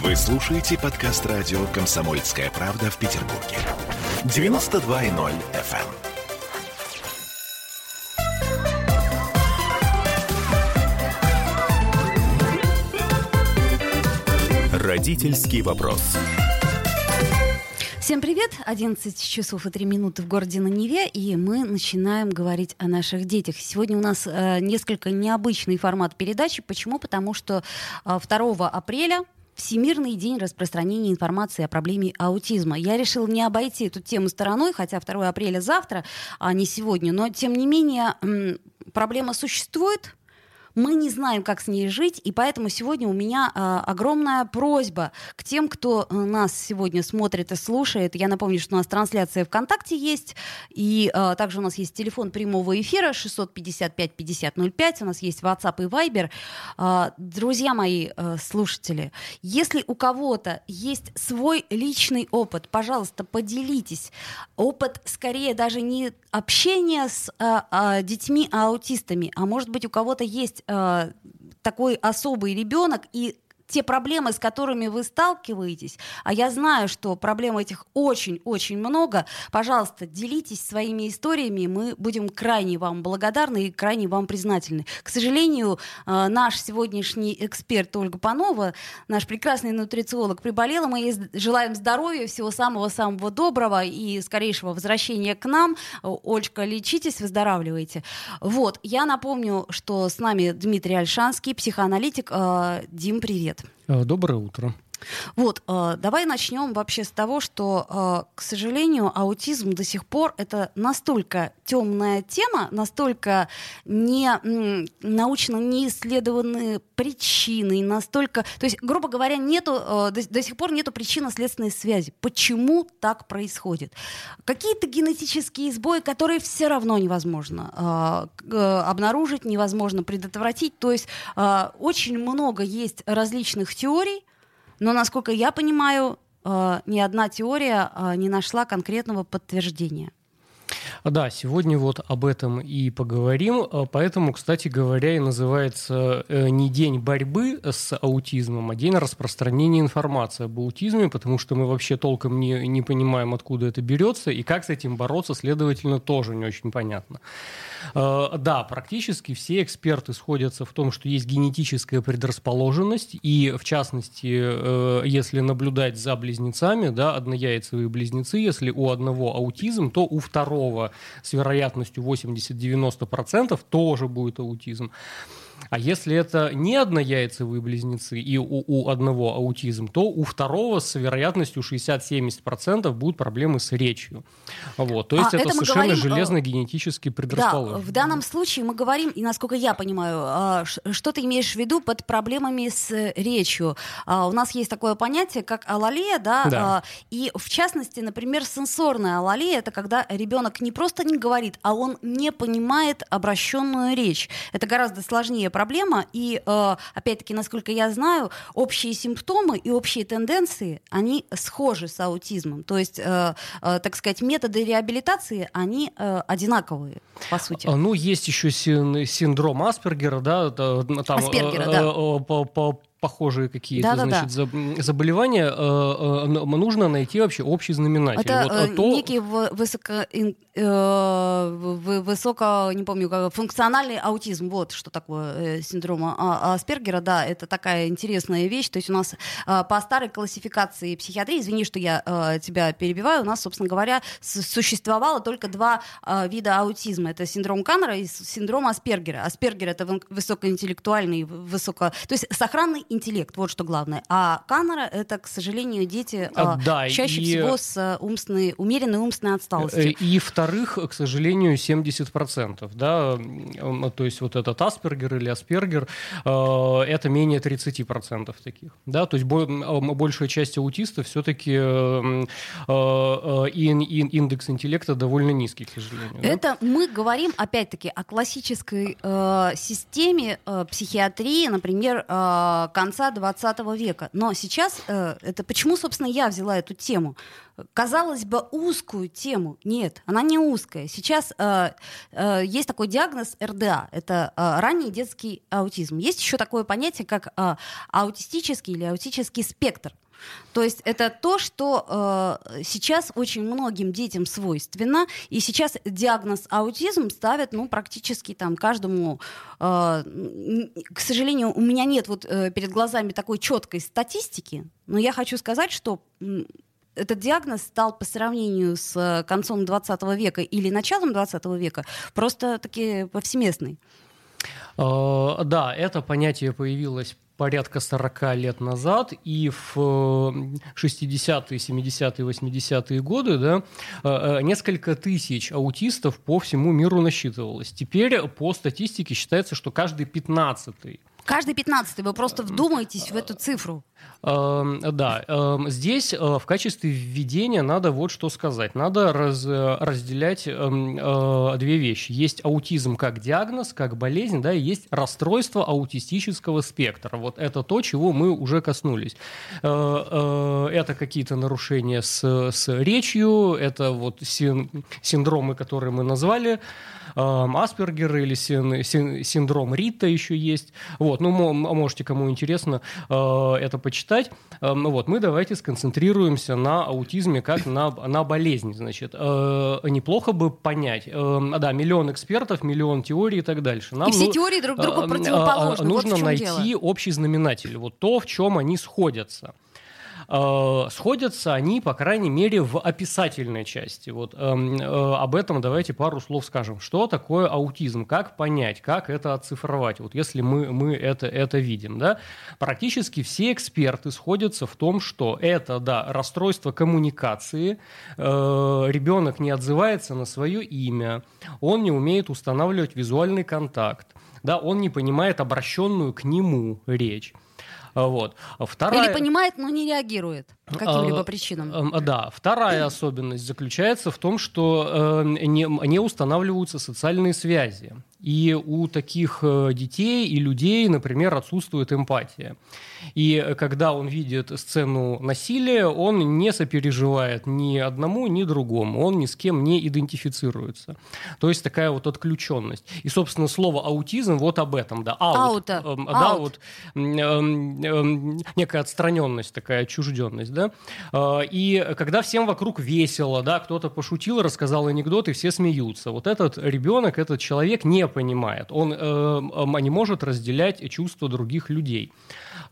Вы слушаете подкаст радио «Комсомольская правда» в Петербурге. 92.0 FM. Родительский вопрос. Всем привет! 11 часов и 3 минуты в городе на Неве, и мы начинаем говорить о наших детях. Сегодня у нас э, несколько необычный формат передачи. Почему? Потому что э, 2 апреля Всемирный день распространения информации о проблеме аутизма. Я решила не обойти эту тему стороной, хотя 2 апреля завтра, а не сегодня. Но, тем не менее, проблема существует, мы не знаем, как с ней жить, и поэтому сегодня у меня э, огромная просьба к тем, кто э, нас сегодня смотрит и слушает. Я напомню, что у нас трансляция ВКонтакте есть, и э, также у нас есть телефон прямого эфира 655-5005, у нас есть WhatsApp и Viber. Э, друзья мои э, слушатели, если у кого-то есть свой личный опыт, пожалуйста, поделитесь. Опыт скорее даже не общения с э, э, детьми-аутистами, а может быть у кого-то есть э, такой особый ребенок, и те проблемы, с которыми вы сталкиваетесь, а я знаю, что проблем этих очень-очень много, пожалуйста, делитесь своими историями, мы будем крайне вам благодарны и крайне вам признательны. К сожалению, э, наш сегодняшний эксперт Ольга Панова, наш прекрасный нутрициолог, приболела. Мы ей желаем здоровья, всего самого-самого доброго и скорейшего возвращения к нам. Ольга, лечитесь, выздоравливайте. Вот, я напомню, что с нами Дмитрий Альшанский, психоаналитик. Э, Дим, привет. Доброе утро. Вот, э, давай начнем вообще с того, что, э, к сожалению, аутизм до сих пор это настолько темная тема, настолько не научно не исследованные причины, настолько, то есть, грубо говоря, нету до, до сих пор нету причинно-следственной связи. Почему так происходит? Какие-то генетические сбои, которые все равно невозможно обнаружить, невозможно предотвратить. То есть очень много есть различных теорий, но, насколько я понимаю, э, ни одна теория э, не нашла конкретного подтверждения. Да, сегодня вот об этом и поговорим. Э, поэтому, кстати говоря, и называется не день борьбы с аутизмом, а день распространения информации об аутизме, потому что мы вообще толком не, не понимаем, откуда это берется, и как с этим бороться, следовательно, тоже не очень понятно. Э, да, практически все эксперты сходятся в том, что есть генетическая предрасположенность, и в частности, э, если наблюдать за близнецами, да, однояйцевые близнецы, если у одного аутизм, то у второго с вероятностью 80-90% тоже будет аутизм. А если это не однояйцевые близнецы и у, у одного аутизм, то у второго с вероятностью 60-70% будут проблемы с речью. Вот. То есть а это, это совершенно говорим, железно генетически предрасположено. Да, в данном случае мы говорим, и насколько я понимаю, а, что ты имеешь в виду под проблемами с речью. А, у нас есть такое понятие, как алалия, да, да. и в частности, например, сенсорная алалия, это когда ребенок не просто не говорит, а он не понимает обращенную речь. Это гораздо сложнее проблема, и, э, опять-таки, насколько я знаю, общие симптомы и общие тенденции, они схожи с аутизмом. То есть, э, э, так сказать, методы реабилитации, они одинаковые, по сути. А, ну, есть еще синдром Аспергера, да, там, Аспергера, да. По, по, похожие какие-то да, значит, да, да. заболевания, нужно найти вообще общий знаменатель. Это вот, то... некий высоко, высоко, не помню, функциональный аутизм. Вот что такое синдром а, Аспергера. Да, это такая интересная вещь. То есть у нас по старой классификации психиатрии, извини, что я тебя перебиваю, у нас, собственно говоря, существовало только два вида аутизма. Это синдром Каннера и синдром Аспергера. Аспергер — это высокоинтеллектуальный, высоко... То есть сохранный интеллект, вот что главное. А Каннера — это, к сожалению, дети а, да, чаще и... всего с э, умственной, умеренной умственной отсталостью. Э, и вторых, к сожалению, 70%. Да? То есть вот этот Аспергер или Аспергер э, — это менее 30% таких. Да? То есть большая часть аутистов все-таки индекс интеллекта довольно низкий, к сожалению. Это да? мы говорим, опять-таки, о классической э, системе э, психиатрии, например, э, конца 20 века. Но сейчас э, это почему, собственно, я взяла эту тему? Казалось бы, узкую тему. Нет, она крайне узкое. Сейчас э, э, есть такой диагноз РДА, это э, ранний детский аутизм. Есть еще такое понятие, как э, аутистический или аутический спектр. То есть это то, что э, сейчас очень многим детям свойственно, и сейчас диагноз аутизм ставят, ну, практически там каждому. Э, к сожалению, у меня нет вот э, перед глазами такой четкой статистики, но я хочу сказать, что этот диагноз стал по сравнению с э, концом 20 века или началом 20 века просто таки повсеместный. Uh, да, это понятие появилось порядка 40 лет назад, и в 60-е, 70-е, 80-е годы да, э, э, несколько тысяч аутистов по всему миру насчитывалось. Теперь по статистике считается, что каждый 15-й Каждый пятнадцатый, вы просто вдумаетесь в эту цифру. Эм, да, эм, здесь э, в качестве введения надо вот что сказать. Надо раз, э, разделять эм, э, две вещи. Есть аутизм как диагноз, как болезнь, да, и есть расстройство аутистического спектра. Вот это то, чего мы уже коснулись. Это какие-то нарушения с, с речью, это вот синдромы, которые мы назвали. Аспергер или син, син, синдром Рита еще есть. Вот, ну, можете, кому интересно, э, это почитать. Вот, мы давайте сконцентрируемся на аутизме как на, на болезни, значит. Э, неплохо бы понять, да, миллион экспертов, миллион теорий и так дальше. Нам, и все ну, теории друг другу противоположны. Нужно вот найти дело. общий знаменатель, вот то, в чем они сходятся. Э, сходятся они, по крайней мере, в описательной части. Вот эм, э, об этом давайте пару слов скажем. Что такое аутизм? Как понять? Как это оцифровать? Вот если мы, мы это, это видим. Да? Практически все эксперты сходятся в том, что это да, расстройство коммуникации, э, ребенок не отзывается на свое имя, он не умеет устанавливать визуальный контакт, да, он не понимает обращенную к нему речь. Вот. Вторая... Или понимает, но не реагирует по каким-либо а, причинам. Да. Вторая особенность заключается в том, что э, не, не устанавливаются социальные связи. И у таких э, детей и людей, например, отсутствует эмпатия. И когда он видит сцену насилия, он не сопереживает ни одному, ни другому. Он ни с кем не идентифицируется. То есть такая вот отключенность. И, собственно, слово аутизм вот об этом. Да, аут. Аута. Э, да, вот э, э, некая отстраненность, такая отчужденность. Да? Э, и когда всем вокруг весело, да, кто-то пошутил, рассказал анекдот, и все смеются. Вот этот ребенок, этот человек не понимает. Он э, не может разделять чувства других людей.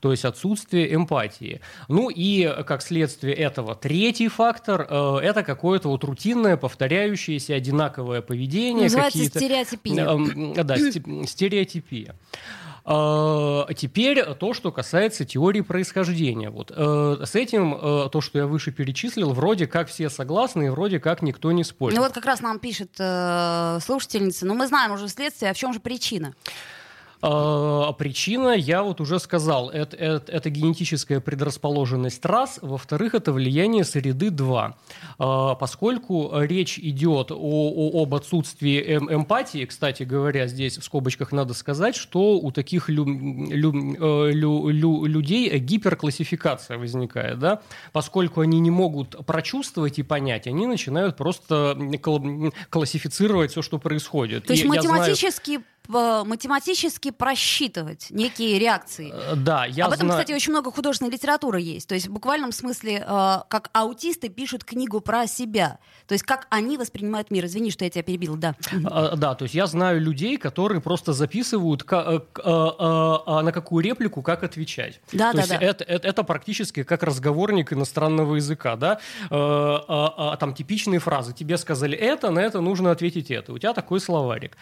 То есть отсутствие эмпатии. Ну и как следствие этого третий фактор э, это какое-то вот рутинное, повторяющееся, одинаковое поведение. Называется стереотипия. Э, да, стереотипия. А теперь то, что касается теории происхождения. Вот, э, с этим э, то, что я выше перечислил, вроде как все согласны, и вроде как никто не спорит. Ну вот как раз нам пишет э, слушательница, но мы знаем уже следствие, а в чем же причина? А, причина, я вот уже сказал, это, это, это генетическая предрасположенность раз, во-вторых, это влияние среды два. А, поскольку речь идет о, о, об отсутствии эм, эмпатии, кстати говоря, здесь в скобочках надо сказать, что у таких лю, лю, э, лю, лю, людей гиперклассификация возникает, да? поскольку они не могут прочувствовать и понять, они начинают просто классифицировать все, что происходит. То есть и математически знаю математически просчитывать некие реакции. Э, да, я Об этом, знаю... кстати, очень много художественной литературы есть. То есть в буквальном смысле, э, как аутисты пишут книгу про себя. То есть как они воспринимают мир. Извини, что я тебя перебил, да. А, да, то есть я знаю людей, которые просто записывают э, а на какую реплику как отвечать. Да, то да, есть да. Это, это, это практически как разговорник иностранного языка, да. Там типичные фразы. Тебе сказали это, на это нужно ответить это. У тебя такой словарик.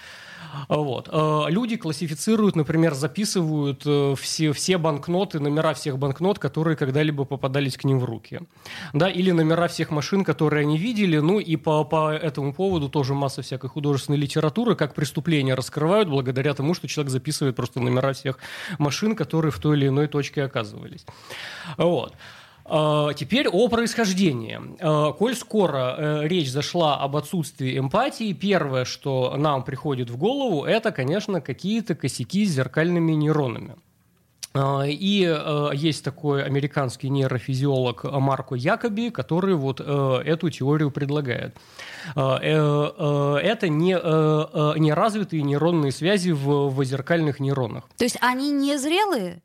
Вот. Э, люди классифицируют, например, записывают э, все, все банкноты, номера всех банкнот, которые когда-либо попадались к ним в руки. Да, или номера всех машин, которые они видели. Ну и по, по этому поводу тоже масса всякой художественной литературы, как преступления раскрывают благодаря тому, что человек записывает просто номера всех машин, которые в той или иной точке оказывались. Вот. А, теперь о происхождении. А, коль скоро э, речь зашла об отсутствии эмпатии, первое, что нам приходит в голову, это, конечно, какие-то косяки с зеркальными нейронами. А, и э, есть такой американский нейрофизиолог Марко Якоби, который вот э, эту теорию предлагает. Это не, неразвитые нейронные связи в, в зеркальных нейронах. То есть они не зрелые?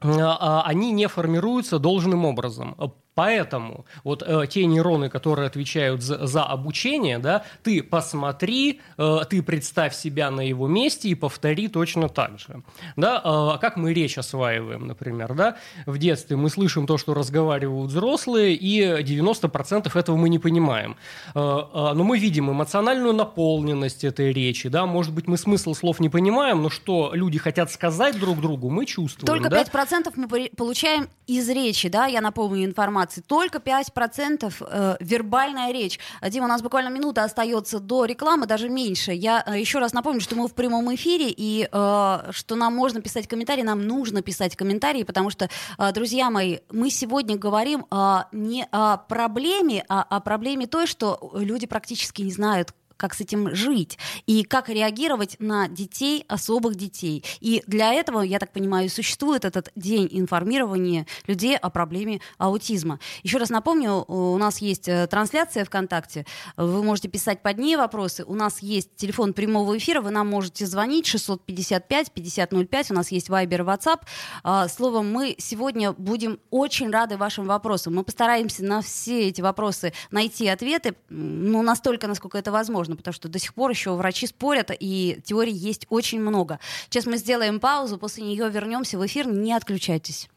А, они не формируются должным образом. Поэтому вот э, те нейроны, которые отвечают за, за обучение, да, ты посмотри, э, ты представь себя на его месте и повтори точно так же. Да, э, как мы речь осваиваем, например, да, в детстве мы слышим то, что разговаривают взрослые, и 90% этого мы не понимаем. Э, э, но мы видим эмоциональную наполненность этой речи, да, может быть, мы смысл слов не понимаем, но что люди хотят сказать друг другу, мы чувствуем. Только да? 5% мы получаем из речи, да, я напомню информацию информации. Только 5% э, вербальная речь. Дима, у нас буквально минута остается до рекламы, даже меньше. Я э, еще раз напомню, что мы в прямом эфире, и э, что нам можно писать комментарии, нам нужно писать комментарии, потому что, э, друзья мои, мы сегодня говорим э, не о проблеме, а о проблеме той, что люди практически не знают, как с этим жить и как реагировать на детей, особых детей. И для этого, я так понимаю, существует этот день информирования людей о проблеме аутизма. Еще раз напомню, у нас есть э, трансляция ВКонтакте, вы можете писать под ней вопросы, у нас есть телефон прямого эфира, вы нам можете звонить 655 5005, у нас есть Viber WhatsApp. А, словом, мы сегодня будем очень рады вашим вопросам. Мы постараемся на все эти вопросы найти ответы, ну, настолько, насколько это возможно возможно, потому что до сих пор еще врачи спорят, и теорий есть очень много. Сейчас мы сделаем паузу, после нее вернемся в эфир, не отключайтесь.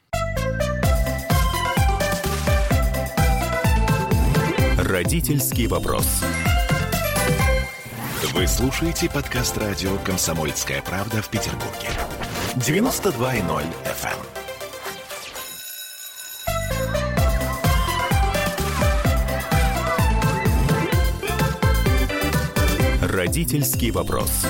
Родительский вопрос. Вы слушаете подкаст радио «Комсомольская правда» в Петербурге. 92.0 FM. Родительский вопрос.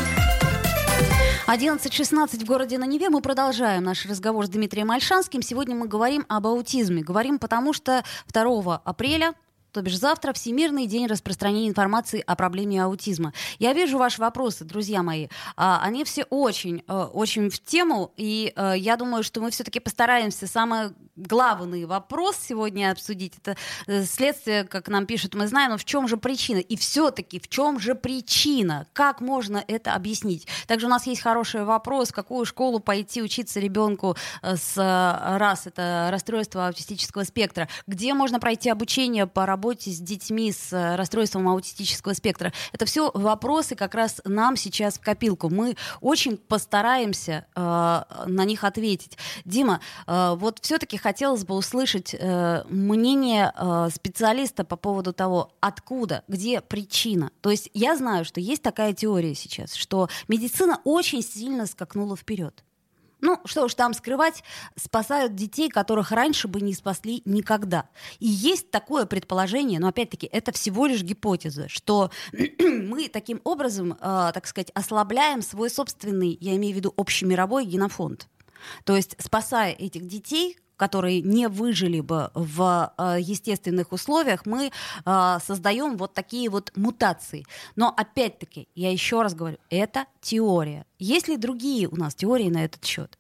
11.16 в городе на Неве. Мы продолжаем наш разговор с Дмитрием Альшанским. Сегодня мы говорим об аутизме. Говорим потому, что 2 апреля то бишь завтра Всемирный день распространения информации о проблеме аутизма. Я вижу ваши вопросы, друзья мои. А, они все очень, э, очень в тему, и э, я думаю, что мы все-таки постараемся самый главный вопрос сегодня обсудить. Это э, следствие, как нам пишут, мы знаем, но в чем же причина? И все-таки в чем же причина? Как можно это объяснить? Также у нас есть хороший вопрос, в какую школу пойти учиться ребенку с раз это расстройство аутистического спектра, где можно пройти обучение по работе работе с детьми с э, расстройством аутистического спектра. Это все вопросы как раз нам сейчас в копилку. Мы очень постараемся э, на них ответить. Дима, э, вот все-таки хотелось бы услышать э, мнение э, специалиста по поводу того, откуда, где причина. То есть я знаю, что есть такая теория сейчас, что медицина очень сильно скакнула вперед. Ну, что уж там скрывать, спасают детей, которых раньше бы не спасли никогда. И есть такое предположение, но опять-таки это всего лишь гипотеза, что мы таким образом, э, так сказать, ослабляем свой собственный, я имею в виду общемировой генофонд. То есть, спасая этих детей, которые не выжили бы в э, естественных условиях, мы э, создаем вот такие вот мутации. Но опять-таки, я еще раз говорю, это теория. Есть ли другие у нас теории на этот счет?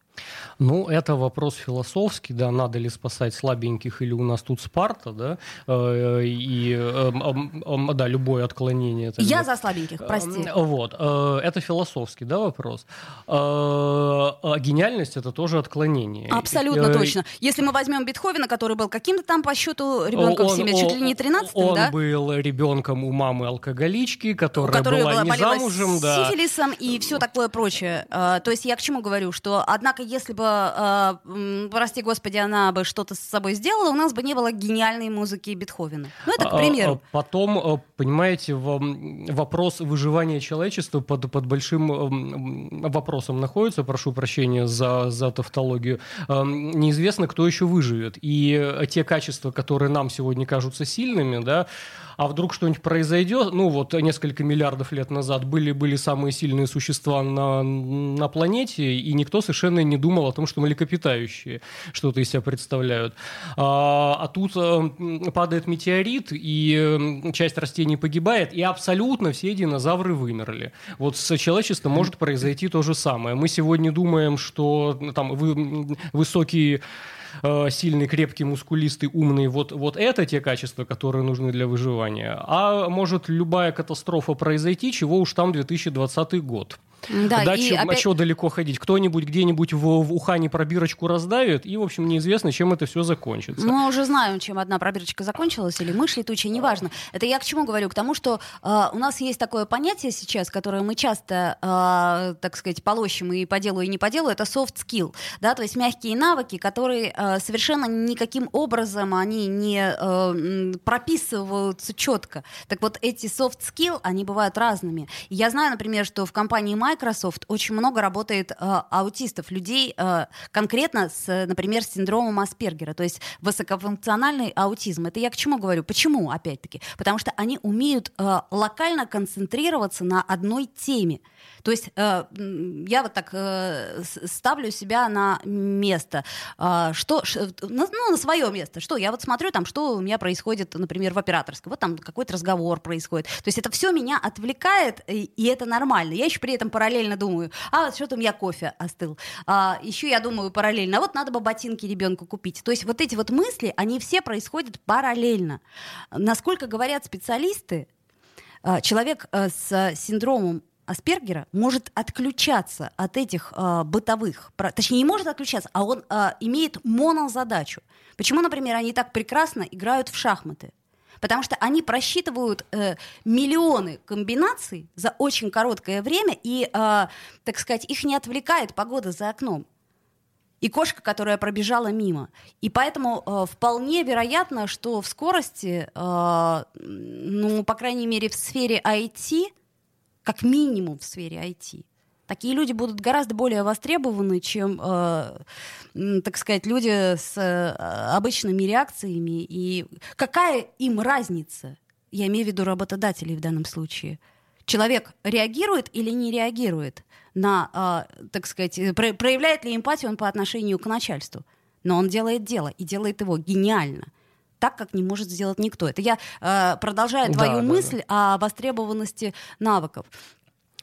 Ну, это вопрос философский, да, надо ли спасать слабеньких или у нас тут Спарта, да, э, и, эм, эм, да, любое отклонение. Тогда. Я за слабеньких, прости. Вот, э, это философский, да, вопрос. Э, а гениальность – это тоже отклонение. Абсолютно точно. Если мы возьмем Бетховена, который был каким-то там по счету ребенком в семье, чуть ли не 13 Он да? был ребенком у мамы алкоголички, которая, которая была, была не замужем, да. сифилисом и все такое прочее. То есть я к чему говорю, что, однако, если бы, э, прости господи, она бы что-то с собой сделала, у нас бы не было гениальной музыки Бетховена. Ну, это к а, примеру. А, потом, э, понимаете, вопрос выживания человечества под, под большим вопросом находится, прошу прощения за, за тавтологию. Неизвестно, кто еще выживет. И те качества, которые нам сегодня кажутся сильными, да, а вдруг что-нибудь произойдет, ну вот несколько миллиардов лет назад были, были самые сильные существа на, на планете, и никто совершенно не не думал о том, что млекопитающие что-то из себя представляют. А, а тут э, падает метеорит, и часть растений погибает, и абсолютно все динозавры вымерли. Вот с человечеством может произойти то же самое. Мы сегодня думаем, что там вы, высокие Э, сильный, крепкий, мускулистый, умный, вот, вот это те качества, которые нужны для выживания. А может любая катастрофа произойти, чего уж там 2020 год. Да, да и чем, опять... а что далеко ходить? Кто-нибудь где-нибудь в, в Ухане пробирочку раздавит, и, в общем, неизвестно, чем это все закончится. Мы уже знаем, чем одна пробирочка закончилась, или мышь летучая, неважно. Это я к чему говорю? К тому, что э, у нас есть такое понятие сейчас, которое мы часто, э, так сказать, полощем и по делу, и не по делу, это soft skill, да, то есть мягкие навыки, которые э, совершенно никаким образом они не э, прописываются четко. Так вот, эти soft skill, они бывают разными. Я знаю, например, что в компании Microsoft очень много работает э, аутистов, людей э, конкретно с, например, с синдромом Аспергера, то есть высокофункциональный аутизм. Это я к чему говорю? Почему, опять-таки? Потому что они умеют э, локально концентрироваться на одной теме. То есть э, я вот так э, ставлю себя на место, э, что, ш, ну, на свое место. Что я вот смотрю там, что у меня происходит, например, в операторской. Вот там какой-то разговор происходит. То есть это все меня отвлекает, и, и это нормально. Я еще при этом параллельно думаю, а что-то у меня кофе остыл. А, еще я думаю параллельно, а вот надо бы ботинки ребенку купить. То есть вот эти вот мысли, они все происходят параллельно. Насколько говорят специалисты, а, человек э, с синдромом Аспергера может отключаться от этих э, бытовых, точнее не может отключаться, а он э, имеет монозадачу. Почему, например, они так прекрасно играют в шахматы? Потому что они просчитывают э, миллионы комбинаций за очень короткое время, и, э, так сказать, их не отвлекает погода за окном. И кошка, которая пробежала мимо. И поэтому э, вполне вероятно, что в скорости, э, ну, по крайней мере, в сфере IT, как минимум в сфере IT. Такие люди будут гораздо более востребованы, чем, э, так сказать, люди с э, обычными реакциями. И какая им разница? Я имею в виду работодателей в данном случае. Человек реагирует или не реагирует на, э, так сказать, про- проявляет ли эмпатию он по отношению к начальству? Но он делает дело и делает его гениально так, как не может сделать никто. Это я э, продолжаю твою да, мысль да. о востребованности навыков.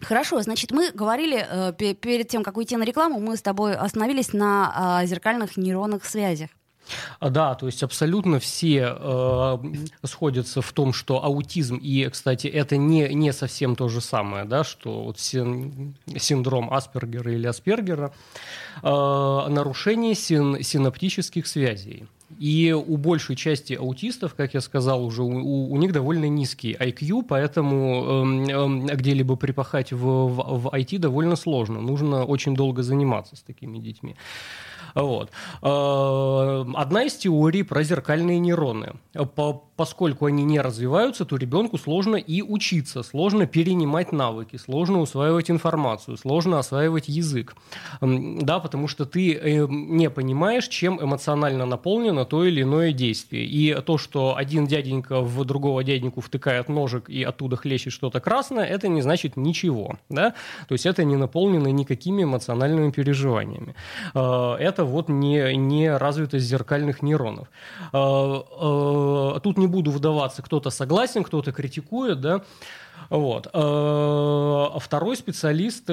Хорошо, значит, мы говорили э, перед тем, как уйти на рекламу, мы с тобой остановились на э, зеркальных нейронных связях. А, да, то есть абсолютно все э, сходятся в том, что аутизм, и, кстати, это не, не совсем то же самое, да, что вот син, синдром Аспергера или Аспергера, э, нарушение син, синаптических связей. И у большей части аутистов, как я сказал уже, у, у них довольно низкий IQ, поэтому э, э, где-либо припахать в, в, в IT довольно сложно. Нужно очень долго заниматься с такими детьми. Вот. Э, одна из теорий про зеркальные нейроны. По, поскольку они не развиваются, то ребенку сложно и учиться, сложно перенимать навыки, сложно усваивать информацию, сложно осваивать язык. Да, потому что ты э, не понимаешь, чем эмоционально наполнено то или иное действие. И то, что один дяденька в другого дяденьку втыкает ножик и оттуда хлещет что-то красное, это не значит ничего. Да? То есть это не наполнено никакими эмоциональными переживаниями. Э, это вот не, не развитость зеркальных нейронов. А, а, тут не буду вдаваться, кто-то согласен, кто-то критикует, да, вот. А, второй специалист,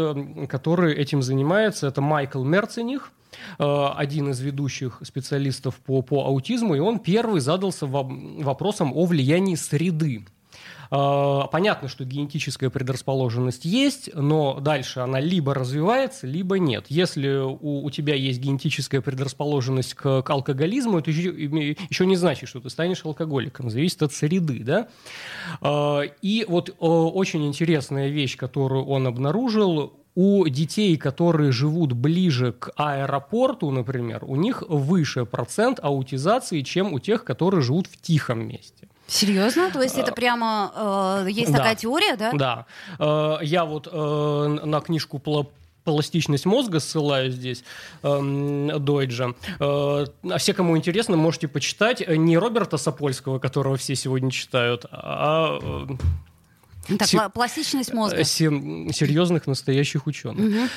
который этим занимается, это Майкл Мерцених, один из ведущих специалистов по, по аутизму, и он первый задался вопросом о влиянии среды понятно, что генетическая предрасположенность есть, но дальше она либо развивается, либо нет. Если у, у тебя есть генетическая предрасположенность к, к алкоголизму, это еще, еще не значит, что ты станешь алкоголиком. Зависит от среды. Да? А, и вот очень интересная вещь, которую он обнаружил, у детей, которые живут ближе к аэропорту, например, у них выше процент аутизации, чем у тех, которые живут в тихом месте. Серьезно? То есть это прямо э, есть да. такая теория, да? Да. Э, я вот э, на книжку пластичность мозга ссылаюсь здесь, э, Дойджа. Э, а все, кому интересно, можете почитать не Роберта Сапольского, которого все сегодня читают, а... Э, Так, Се- пластичность мозга. Серьезных настоящих ученых. Угу.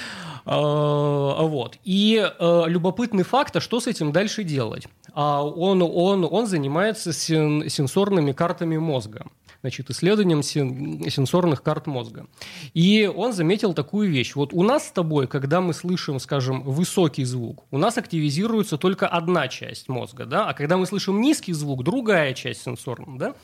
А, вот. И а, любопытный факт, а что с этим дальше делать? А он, он, он занимается сен, сенсорными картами мозга значит, исследованием сенсорных карт мозга. И он заметил такую вещь. Вот у нас с тобой, когда мы слышим, скажем, высокий звук, у нас активизируется только одна часть мозга, да, а когда мы слышим низкий звук, другая часть сенсорная, да.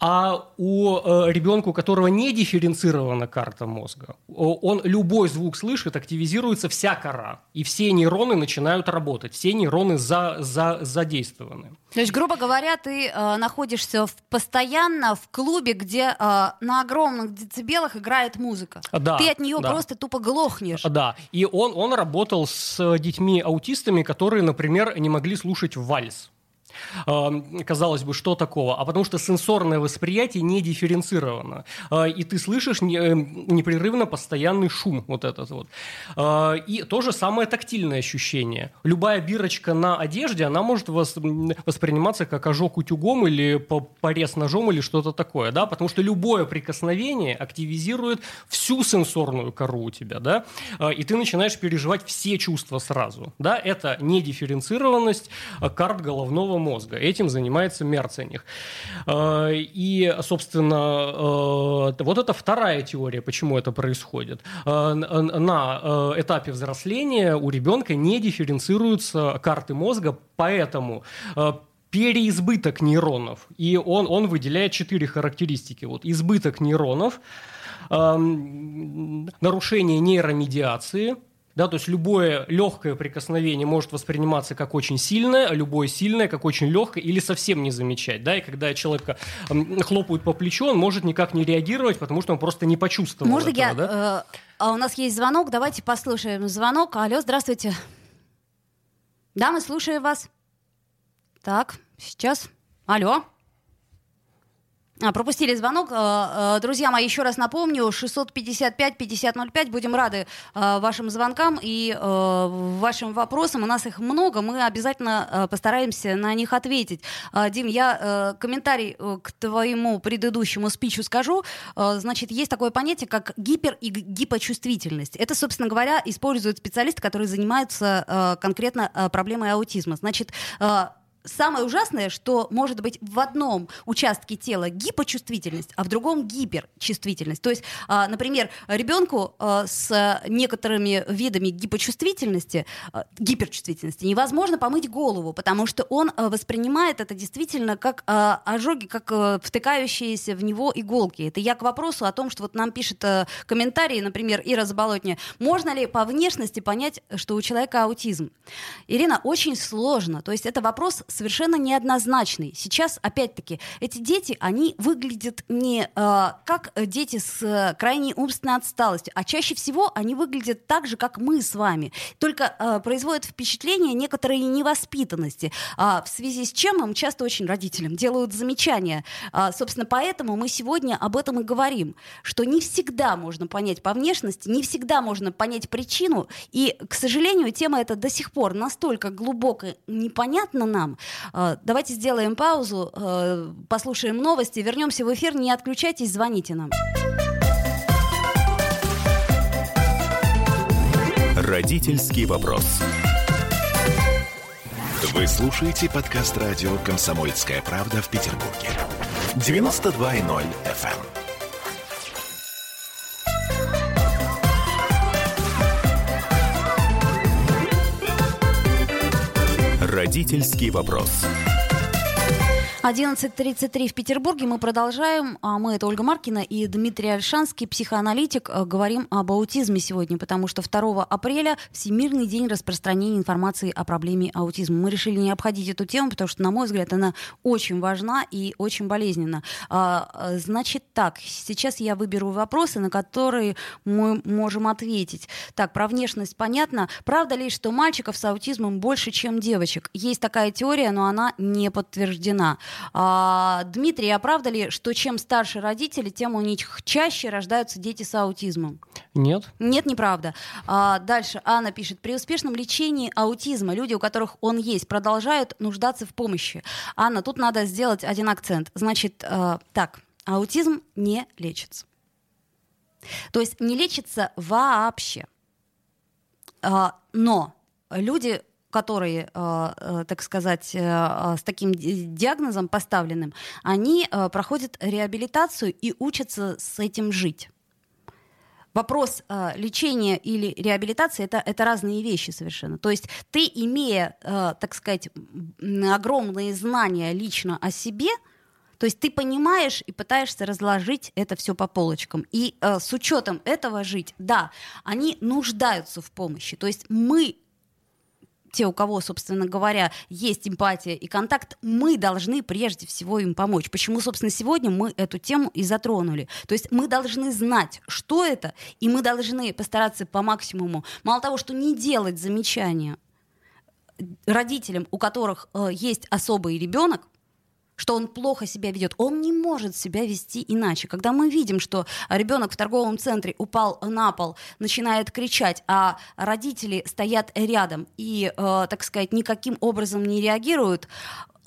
А у э, ребенка, у которого не дифференцирована карта мозга, он любой звук слышит, активизируется вся кора, и все нейроны начинают работать, все нейроны за, за, задействованы. То есть, грубо говоря, ты э, находишься в, постоянно в клубе, где э, на огромных децибелах играет музыка. Да, ты от нее да. просто тупо глохнешь. Да, и он, он работал с детьми-аутистами, которые, например, не могли слушать вальс. Казалось бы, что такого? А потому что сенсорное восприятие не дифференцировано. А, и ты слышишь э, непрерывно постоянный шум вот этот вот. А, и то же самое тактильное ощущение. Любая бирочка на одежде, она может восприниматься как ожог утюгом или порез ножом или что-то такое, да, потому что любое прикосновение активизирует всю сенсорную кору у тебя, да, а, и ты начинаешь переживать все чувства сразу, да, это недифференцированность карт головного мозга. Этим занимается Мерцених. Э, и, собственно, э, вот это вторая теория, почему это происходит. Э, на этапе взросления у ребенка не дифференцируются карты мозга, поэтому переизбыток нейронов. И он, он выделяет четыре характеристики. Вот избыток нейронов, нарушение нейромедиации – да, то есть любое легкое прикосновение может восприниматься как очень сильное, а любое сильное как очень легкое или совсем не замечать, да, и когда человека хлопают по плечу, он может никак не реагировать, потому что он просто не почувствовал Можно этого, я, да? Э, а у нас есть звонок, давайте послушаем звонок. Алло, здравствуйте. Да, мы слушаем вас. Так, сейчас. Алло. А, пропустили звонок. А, а, друзья мои, еще раз напомню, 655-5005. Будем рады вашим звонкам и вашим вопросам. У нас их много, мы обязательно постараемся на них ответить. Дим, я комментарий э, к твоему предыдущему спичу скажу. Значит, есть такое понятие, как гипер- и гипочувствительность. Это, собственно говоря, используют специалисты, которые занимаются конкретно проблемой аутизма. Значит, самое ужасное, что может быть в одном участке тела гипочувствительность, а в другом гиперчувствительность. То есть, а, например, ребенку а, с некоторыми видами гипочувствительности, а, гиперчувствительности невозможно помыть голову, потому что он воспринимает это действительно как ожоги, как втыкающиеся в него иголки. Это я к вопросу о том, что вот нам пишет комментарии, например, Ира Заболотня, можно ли по внешности понять, что у человека аутизм? Ирина, очень сложно. То есть это вопрос совершенно неоднозначный. Сейчас, опять-таки, эти дети, они выглядят не э, как дети с э, крайней умственной отсталостью, а чаще всего они выглядят так же, как мы с вами. Только э, производят впечатление некоторой невоспитанности, э, в связи с чем им часто очень родителям делают замечания. Э, собственно, поэтому мы сегодня об этом и говорим, что не всегда можно понять по внешности, не всегда можно понять причину, и, к сожалению, тема эта до сих пор настолько глубоко непонятна нам, Э, давайте сделаем паузу, э, послушаем новости, вернемся в эфир. Не отключайтесь, звоните нам. Родительский вопрос. Вы слушаете подкаст радио «Комсомольская правда» в Петербурге. 92.0 FM. Родительский вопрос. 11.33 в Петербурге. Мы продолжаем. А мы, это Ольга Маркина и Дмитрий Альшанский, психоаналитик. Э, говорим об аутизме сегодня, потому что 2 апреля Всемирный день распространения информации о проблеме аутизма. Мы решили не обходить эту тему, потому что, на мой взгляд, она очень важна и очень болезненна. А, значит так, сейчас я выберу вопросы, на которые мы можем ответить. Так, про внешность понятно. Правда ли, что мальчиков с аутизмом больше, чем девочек? Есть такая теория, но она не подтверждена. А, Дмитрий, а правда ли, что чем старше родители, тем у них чаще рождаются дети с аутизмом? Нет. Нет, неправда. А, дальше Анна пишет. При успешном лечении аутизма люди, у которых он есть, продолжают нуждаться в помощи. Анна, тут надо сделать один акцент. Значит, э, так, аутизм не лечится. То есть не лечится вообще. А, но люди которые, э, э, так сказать, э, с таким диагнозом поставленным, они проходят реабилитацию и учатся с этим жить. Вопрос э, лечения или реабилитации это, это разные вещи совершенно. То есть ты, имея, э, так сказать, огромные знания лично о себе, то есть ты понимаешь и пытаешься разложить это все по полочкам. И э, с учетом этого жить, да, они нуждаются в помощи. То есть мы те, у кого, собственно говоря, есть эмпатия и контакт, мы должны прежде всего им помочь. Почему, собственно, сегодня мы эту тему и затронули. То есть мы должны знать, что это, и мы должны постараться по максимуму, мало того, что не делать замечания родителям, у которых э, есть особый ребенок, что он плохо себя ведет. Он не может себя вести иначе. Когда мы видим, что ребенок в торговом центре упал на пол, начинает кричать, а родители стоят рядом и, э, так сказать, никаким образом не реагируют,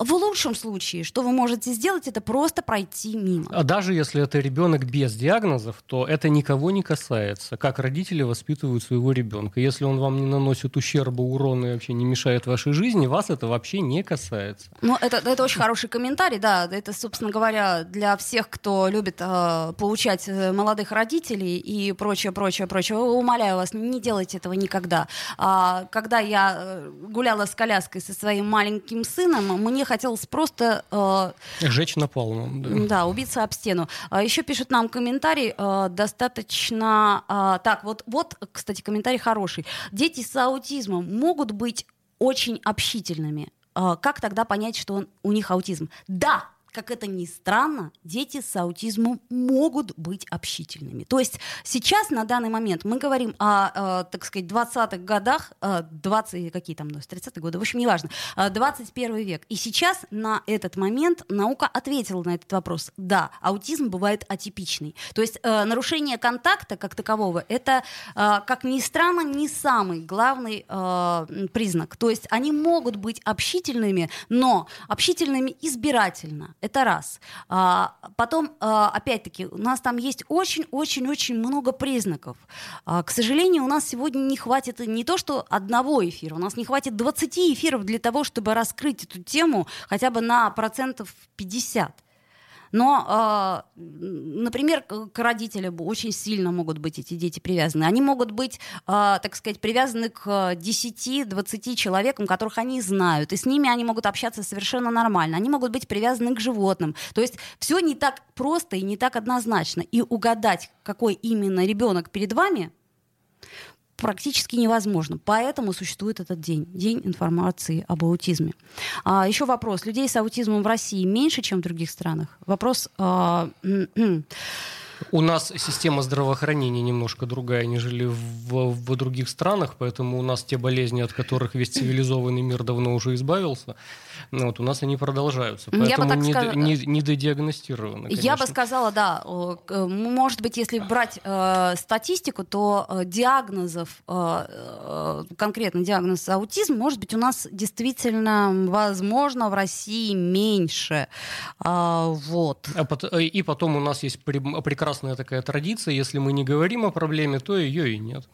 в лучшем случае, что вы можете сделать, это просто пройти мимо. А даже если это ребенок без диагнозов, то это никого не касается. Как родители воспитывают своего ребенка. Если он вам не наносит ущерба, урона и вообще не мешает вашей жизни, вас это вообще не касается. Ну, это, это очень хороший комментарий, да. Это, собственно говоря, для всех, кто любит э, поучать э, молодых родителей и прочее, прочее, прочее. Умоляю вас, не делайте этого никогда. А, когда я э, гуляла с коляской со своим маленьким сыном, мне хотелось просто... Э, Жечь напалмом. Да. да, убиться об стену. А еще пишут нам комментарий, э, достаточно... Э, так, вот, вот, кстати, комментарий хороший. Дети с аутизмом могут быть очень общительными. Э, как тогда понять, что он, у них аутизм? Да, как это ни странно, дети с аутизмом могут быть общительными. То есть сейчас, на данный момент, мы говорим о, э, так сказать, 20-х годах, э, 20, какие там, 30-е годы, в общем, неважно, э, 21 век. И сейчас на этот момент наука ответила на этот вопрос. Да, аутизм бывает атипичный. То есть э, нарушение контакта как такового, это, э, как ни странно, не самый главный э, признак. То есть они могут быть общительными, но общительными избирательно. Это раз. А, потом, а, опять-таки, у нас там есть очень-очень-очень много признаков. А, к сожалению, у нас сегодня не хватит не то, что одного эфира, у нас не хватит 20 эфиров для того, чтобы раскрыть эту тему хотя бы на процентов 50. Но, а, например, к родителям очень сильно могут быть эти дети привязаны. Они могут быть, а, так сказать, привязаны к 10-20 человекам, которых они знают, и с ними они могут общаться совершенно нормально. Они могут быть привязаны к животным. То есть все не так просто и не так однозначно. И угадать, какой именно ребенок перед вами, практически невозможно. Поэтому существует этот день, день информации об аутизме. А, еще вопрос. Людей с аутизмом в России меньше, чем в других странах? Вопрос... А, у нас система здравоохранения немножко другая, нежели в, в других странах, поэтому у нас те болезни, от которых весь цивилизованный мир давно уже избавился, ну, вот у нас они продолжаются. Поэтому не, сказ... не, недодиагностированы. Конечно. Я бы сказала, да. Может быть, если брать э, статистику, то э, диагнозов, э, э, конкретно диагноз аутизм, может быть, у нас действительно, возможно, в России меньше. Э, вот. А, и потом у нас есть прекрасная такая традиция. Если мы не говорим о проблеме, то ее и нет.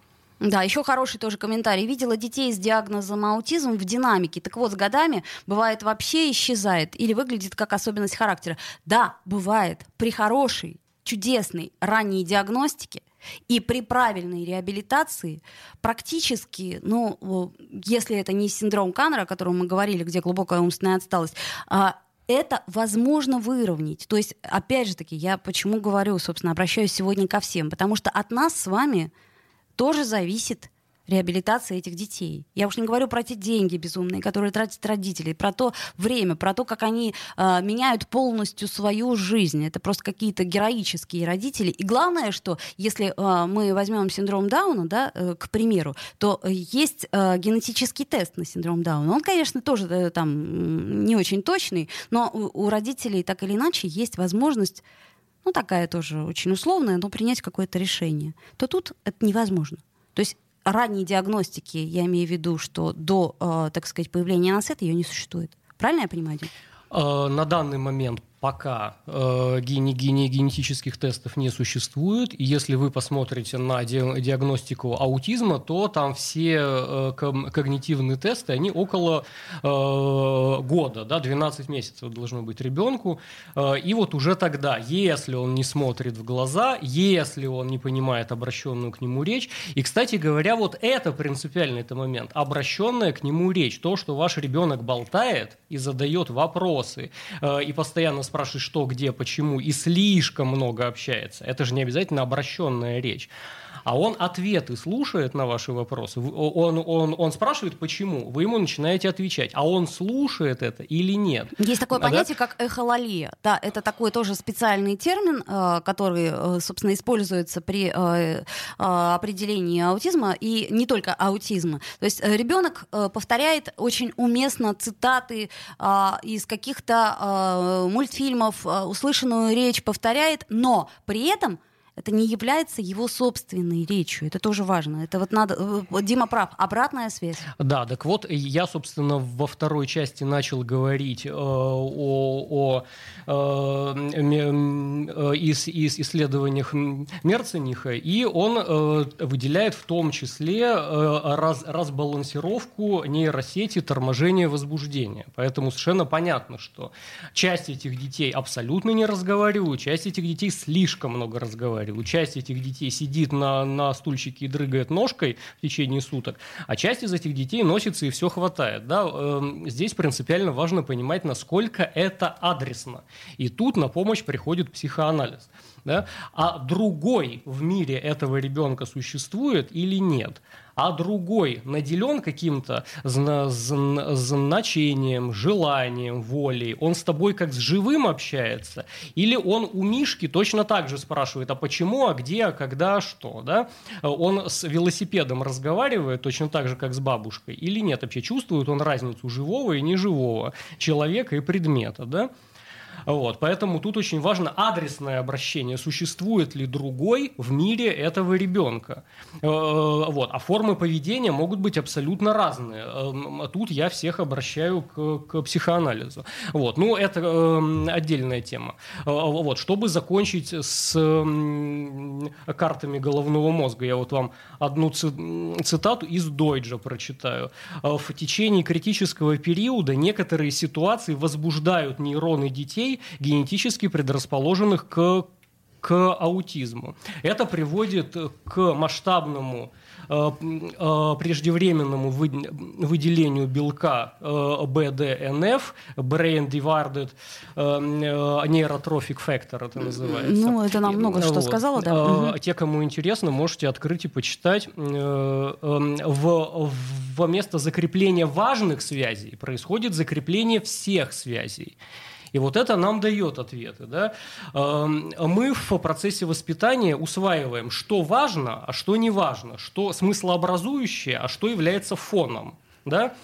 Да, еще хороший тоже комментарий. Видела детей с диагнозом аутизм в динамике. Так вот, с годами бывает вообще исчезает или выглядит как особенность характера. Да, бывает. При хорошей, чудесной ранней диагностике и при правильной реабилитации практически, ну, если это не синдром Каннера, о котором мы говорили, где глубокая умственная отсталость, а это возможно выровнять. То есть, опять же таки, я почему говорю, собственно, обращаюсь сегодня ко всем, потому что от нас с вами тоже зависит реабилитации этих детей. Я уж не говорю про те деньги безумные, которые тратят родители, про то время, про то, как они э, меняют полностью свою жизнь. Это просто какие-то героические родители. И главное, что если э, мы возьмем синдром Дауна, да, э, к примеру, то есть э, генетический тест на синдром Дауна. Он, конечно, тоже э, там не очень точный, но у, у родителей так или иначе есть возможность ну, такая тоже очень условная, но принять какое-то решение, то тут это невозможно. То есть ранней диагностики, я имею в виду, что до, э, так сказать, появления свет ее не существует. Правильно я понимаю? Э, на данный момент пока э, гени, гени, генетических тестов не существует. И если вы посмотрите на ди, диагностику аутизма, то там все э, когнитивные тесты, они около э, года, да, 12 месяцев должно быть ребенку. Э, и вот уже тогда, если он не смотрит в глаза, если он не понимает обращенную к нему речь, и, кстати говоря, вот это принципиальный это момент, обращенная к нему речь, то, что ваш ребенок болтает и задает вопросы, э, и постоянно спрашивает, что, где, почему, и слишком много общается. Это же не обязательно обращенная речь а он ответы слушает на ваши вопросы, он, он, он спрашивает, почему, вы ему начинаете отвечать, а он слушает это или нет. Есть такое понятие, да? как эхололия. Да, это такой тоже специальный термин, э, который, э, собственно, используется при э, определении аутизма, и не только аутизма. То есть ребенок повторяет очень уместно цитаты из каких-то мультфильмов, услышанную речь повторяет, но при этом это не является его собственной речью. Это тоже важно. Это вот надо... Э, Дима прав. Обратная связь. Да, так вот, я, собственно, во второй части начал говорить э, о, о э, э, из, из исследованиях Мерцениха, и он э, выделяет в том числе э, раз, разбалансировку нейросети торможения возбуждения. Поэтому совершенно понятно, что часть этих детей абсолютно не разговаривают, часть этих детей слишком много разговаривают говорил, часть этих детей сидит на, на стульчике и дрыгает ножкой в течение суток, а часть из этих детей носится и все хватает. Да? Эм, здесь принципиально важно понимать, насколько это адресно. И тут на помощь приходит психоанализ. Да? А другой в мире этого ребенка существует или нет? А другой наделен каким-то значением, желанием, волей, он с тобой как с живым общается, или он у Мишки точно так же спрашивает, а почему, а где, а когда, что, да? Он с велосипедом разговаривает точно так же, как с бабушкой, или нет, вообще чувствует он разницу живого и неживого человека и предмета, да? Вот, поэтому тут очень важно адресное обращение. Существует ли другой в мире этого ребенка? Э, вот, а формы поведения могут быть абсолютно разные. Э, тут я всех обращаю к, к психоанализу. Вот, ну, это э, отдельная тема. Вот, чтобы закончить с картами головного мозга, я вот вам одну цитату из Дойджа прочитаю. В течение критического периода некоторые ситуации возбуждают нейроны детей генетически предрасположенных к к аутизму. Это приводит к масштабному э, э, преждевременному выделению белка э, BDNF, Brain Divided Neurotrophic Factor это называется. Ну, это нам много что сказала, да. Те, кому интересно, можете открыть и почитать. В, в место закрепления важных связей происходит закрепление всех связей. И вот это нам дает ответы. Да? Эм, мы в процессе воспитания усваиваем, что важно, а что не важно, что смыслообразующее, а что является фоном. Да?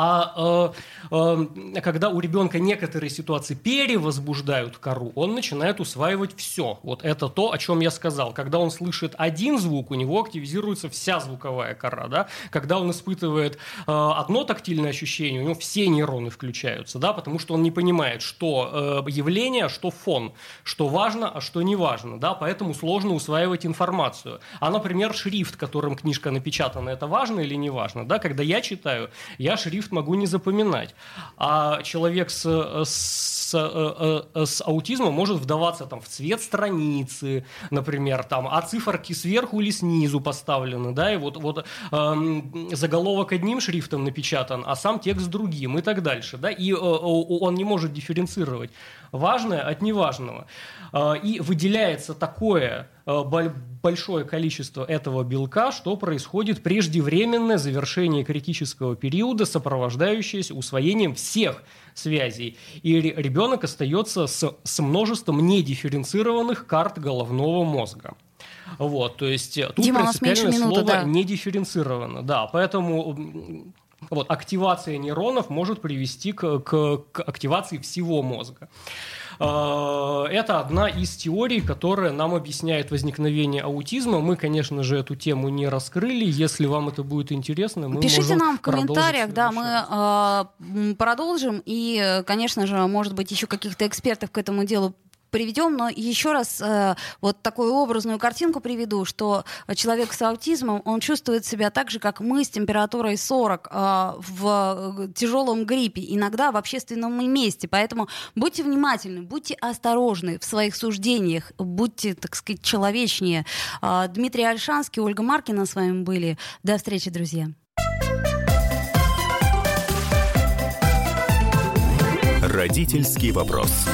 А э, э, когда у ребенка некоторые ситуации перевозбуждают кору, он начинает усваивать все. Вот это то, о чем я сказал. Когда он слышит один звук, у него активизируется вся звуковая кора. Да? Когда он испытывает э, одно тактильное ощущение, у него все нейроны включаются, да? потому что он не понимает, что э, явление, а что фон, что важно, а что не важно. Да? Поэтому сложно усваивать информацию. А, например, шрифт, которым книжка напечатана, это важно или не важно? Да? Когда я читаю, я шрифт шрифт могу не запоминать. А человек с, с, э, э, с аутизмом может вдаваться там, в цвет страницы, например, там, а циферки сверху или снизу поставлены, да, и вот, вот э, заголовок одним шрифтом напечатан, а сам текст другим и так дальше, да, и э, он не может дифференцировать важное от неважного. Э, и выделяется такое Э, большое количество этого белка, что происходит преждевременное завершение критического периода, сопровождающееся усвоением всех связей. И ребенок остается с, с множеством недифференцированных карт головного мозга. Вот, то есть тут Дима, принципиальное минуты, слово да. не дифференцировано. Да, поэтому Вот, активация нейронов может привести к, к, к активации всего мозга. А, это одна из теорий, которая нам объясняет возникновение аутизма. Мы, конечно же, эту тему не раскрыли. Если вам это будет интересно, мы Пишите можем нам в комментариях, да, мы э, продолжим. И, конечно же, может быть, еще каких-то экспертов к этому делу приведем, но еще раз э, вот такую образную картинку приведу, что человек с аутизмом, он чувствует себя так же, как мы с температурой 40 э, в тяжелом гриппе, иногда в общественном месте. Поэтому будьте внимательны, будьте осторожны в своих суждениях, будьте, так сказать, человечнее. Э, Дмитрий Альшанский, Ольга Маркина с вами были. До встречи, друзья. Родительский вопрос.